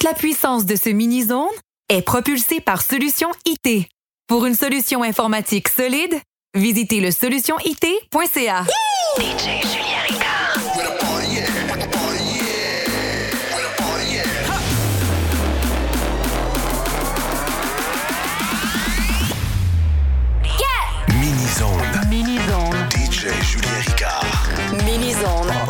toute la puissance de ce mini-zone est propulsée par Solution IT. Pour une solution informatique solide, visitez le solutionit.ca. DJ Julien Ricard. Mini-zone. Mini-zone. DJ Julien Ricard. Mini-zone.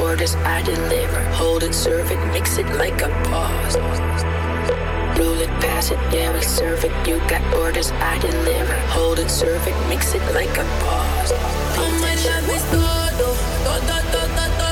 orders I deliver. Hold it, serve it, mix it like a boss. Rule it, pass it, yeah, we serve it. You got orders I deliver. Hold it, serve it, mix it like a boss. Oh my love is todo, oh, todo, oh, oh, todo, todo.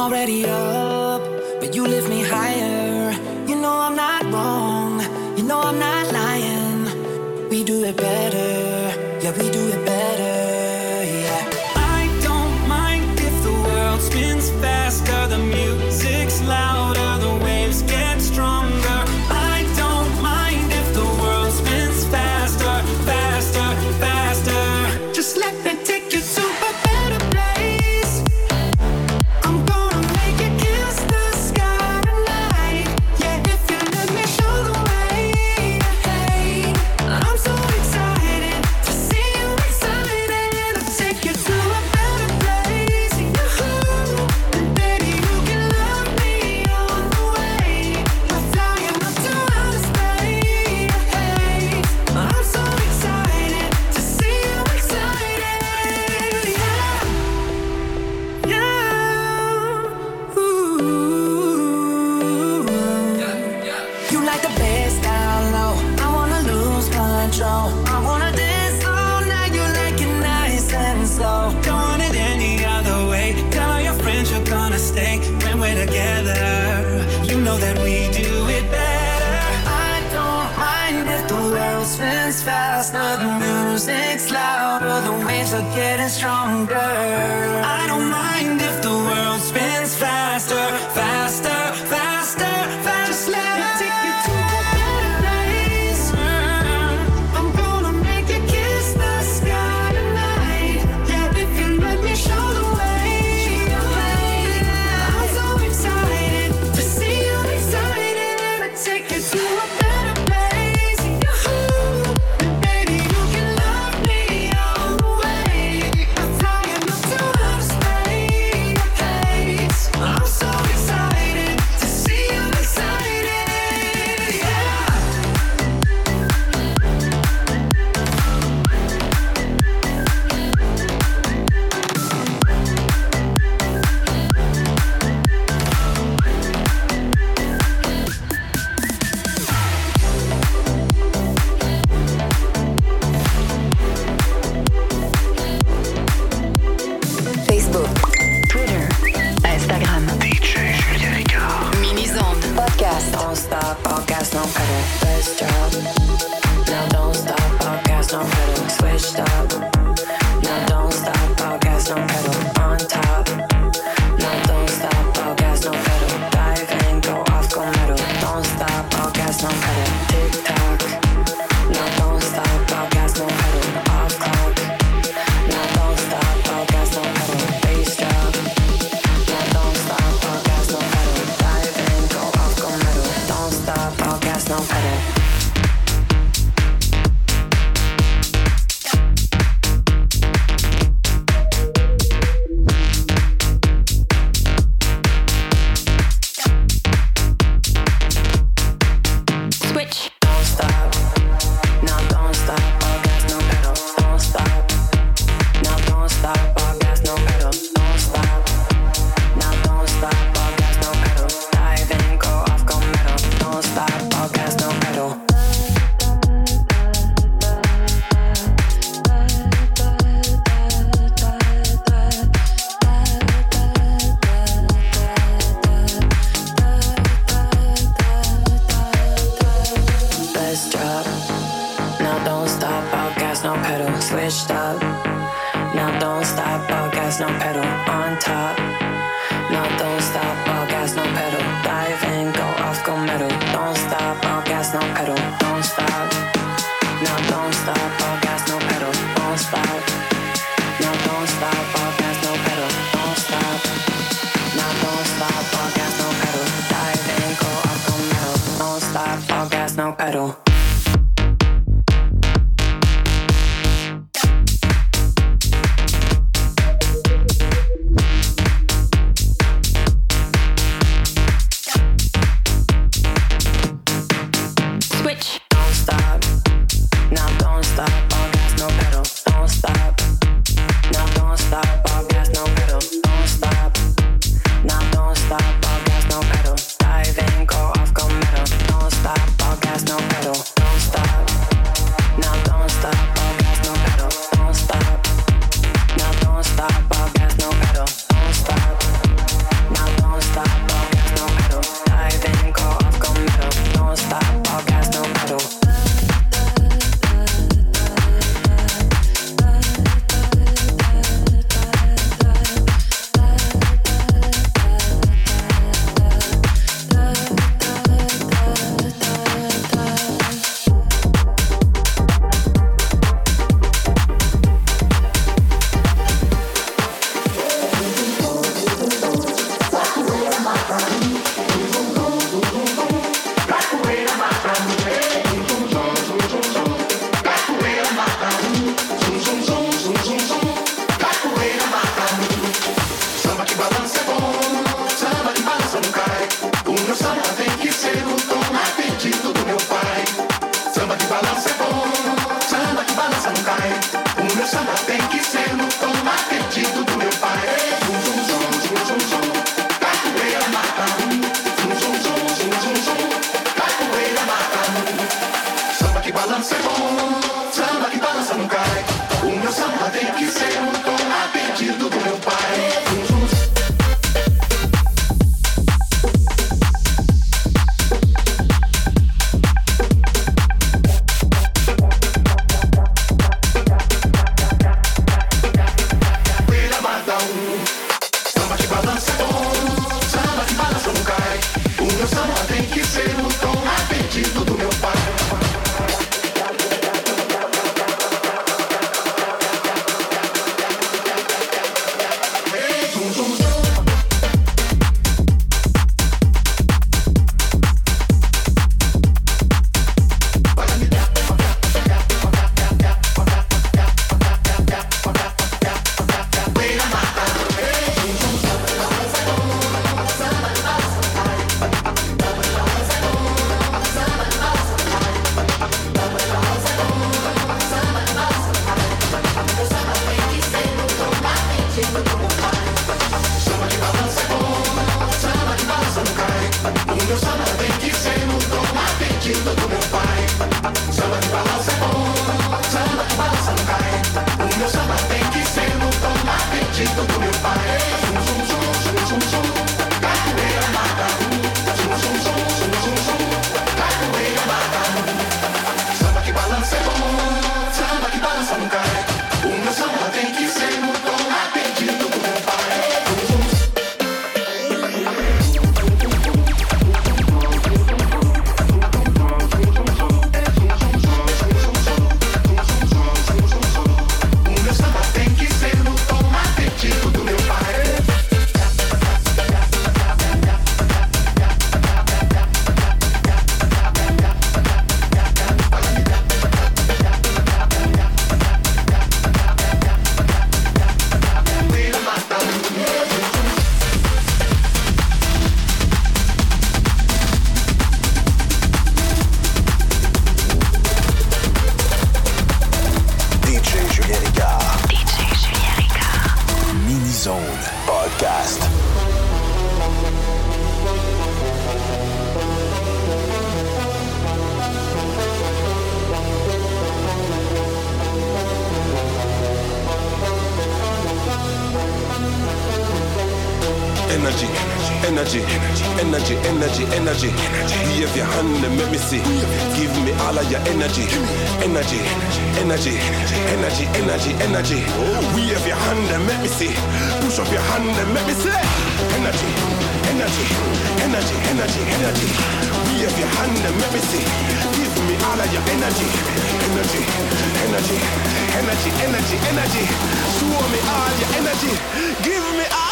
already up, but you lift me higher. You know I'm not wrong, you know I'm not lying. We do it better, yeah, we do it take the world. energy. Wave your hand and let me see. Give me all of your energy. Energy, energy, energy, energy, energy. Wave your hand and let me see. Push up your hand and let me see. Energy, energy, energy, energy, energy. Wave your hand and let me see. Give me all of your energy. Energy, energy, energy, energy, energy. Show me all your energy. Give me all.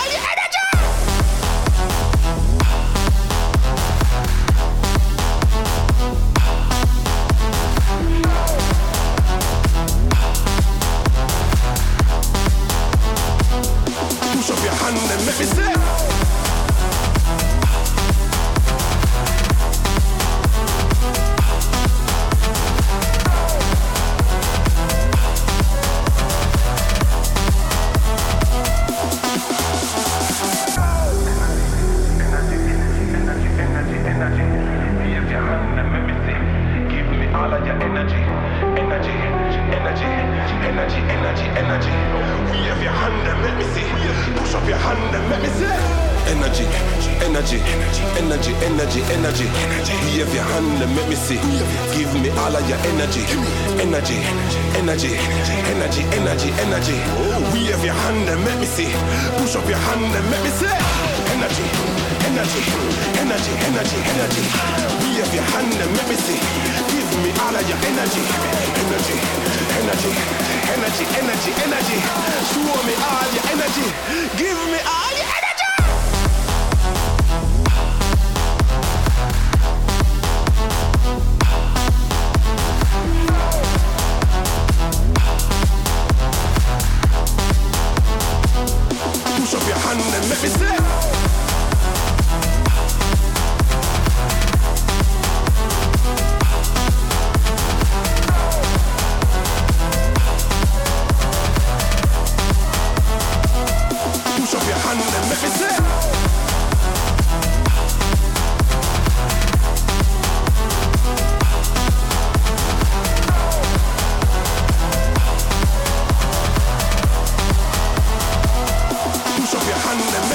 energy, energy, energy, energy. We have your hand and everything. Give me all of your energy, energy, energy, energy, energy, energy. Show me all your energy. Give me all your energy.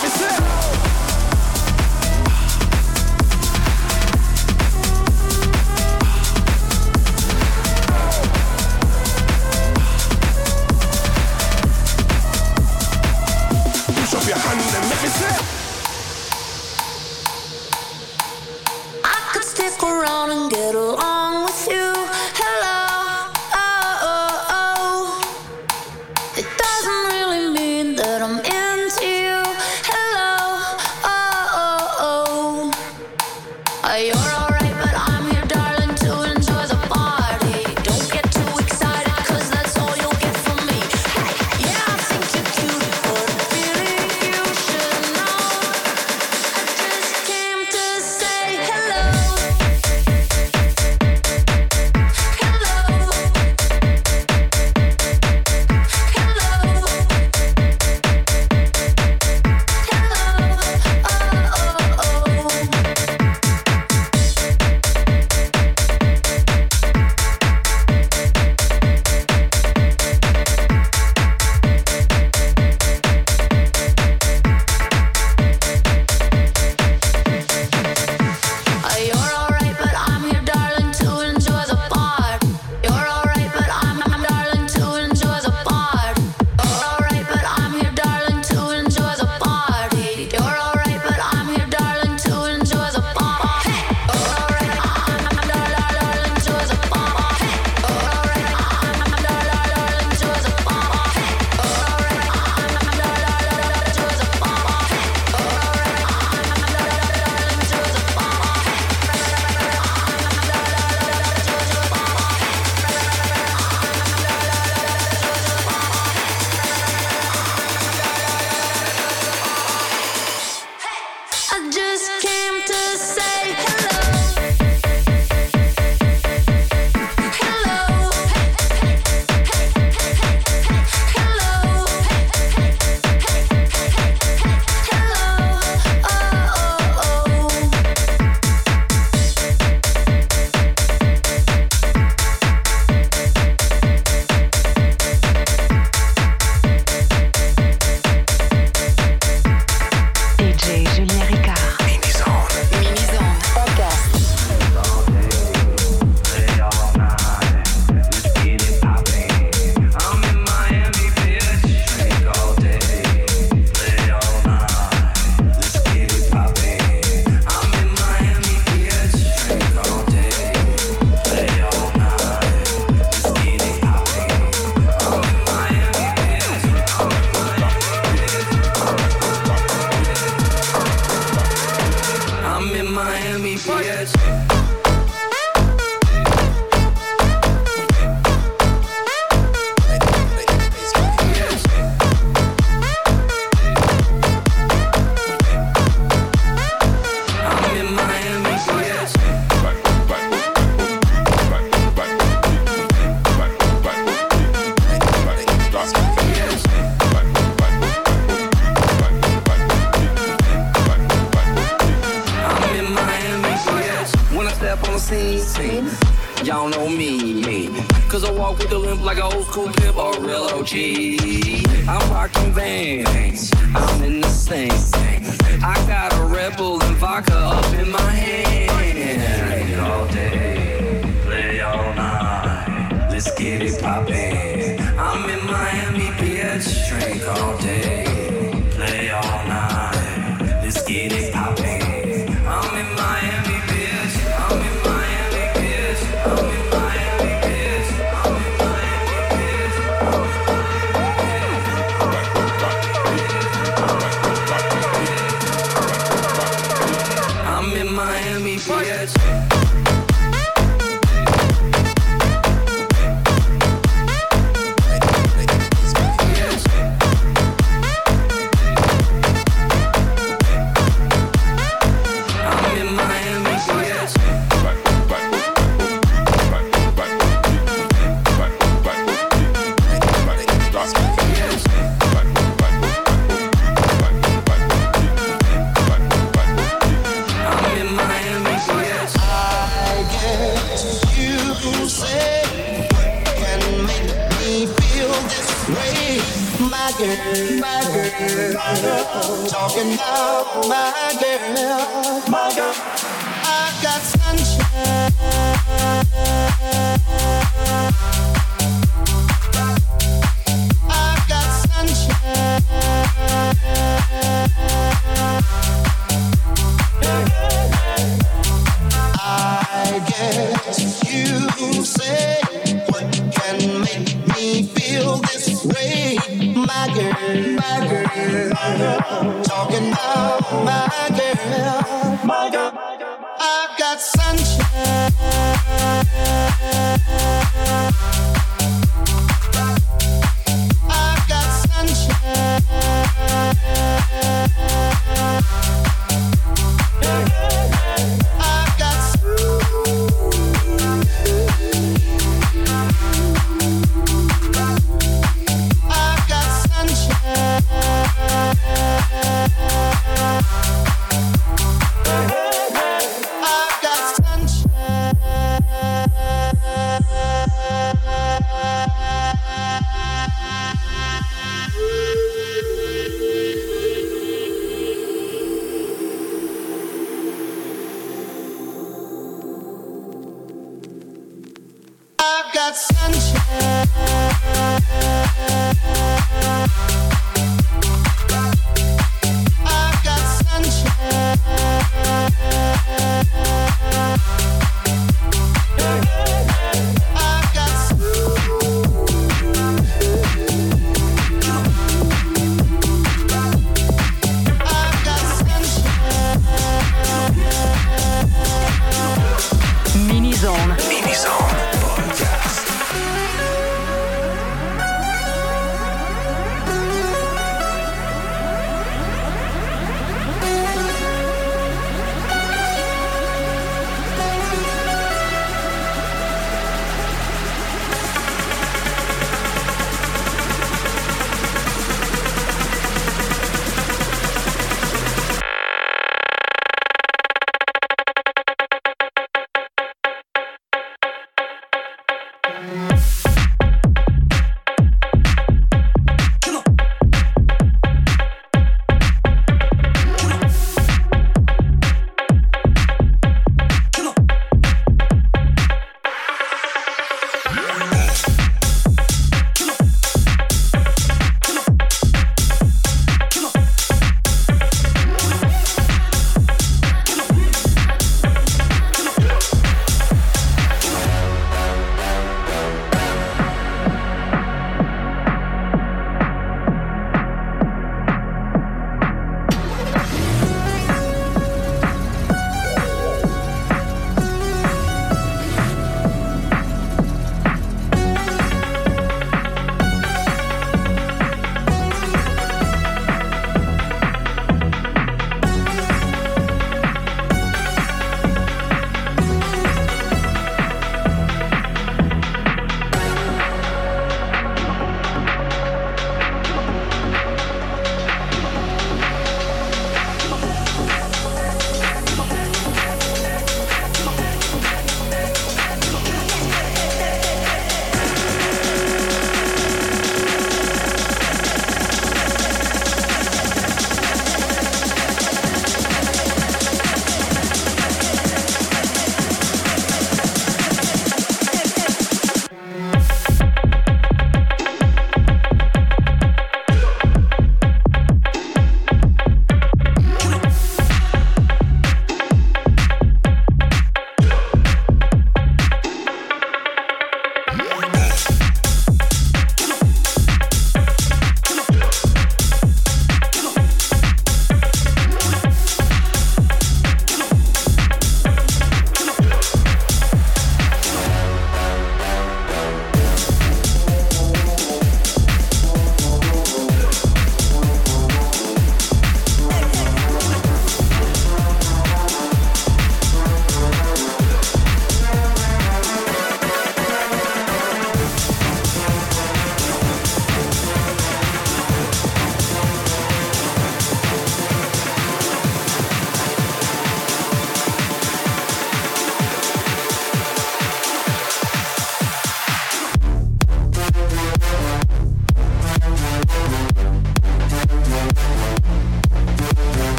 It's it. parking. I'm in the same thing. I got a Red Bull and vodka up in my hand. Play all day, play all night. Let's get it poppin'. I'm in Miami, Beach, Drink all day, play all night. Let's get it poppin'. reaching now my sunshine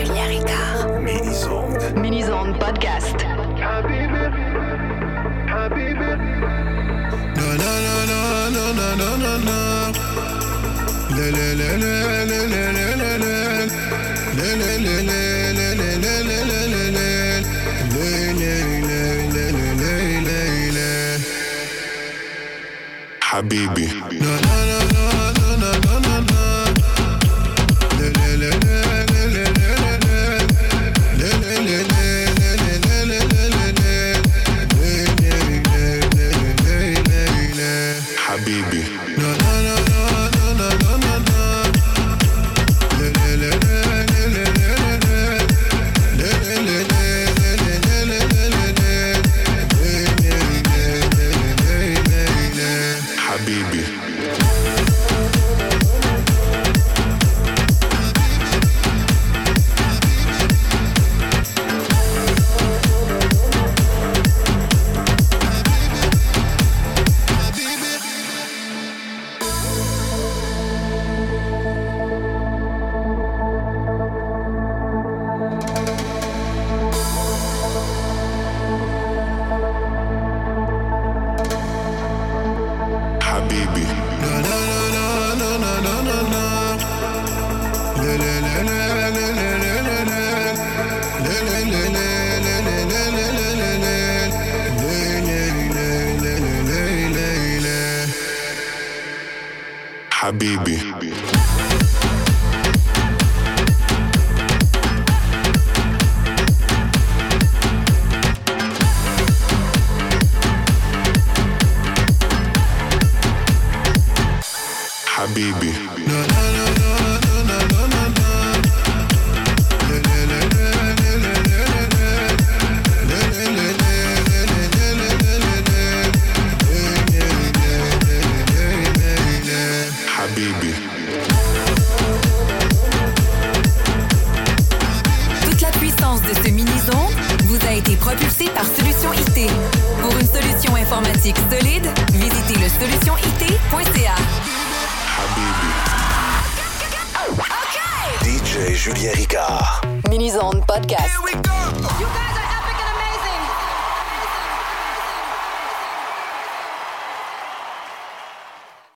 Julien Ricard. Mini-Zone. Mini-Zone Podcast. Habibi.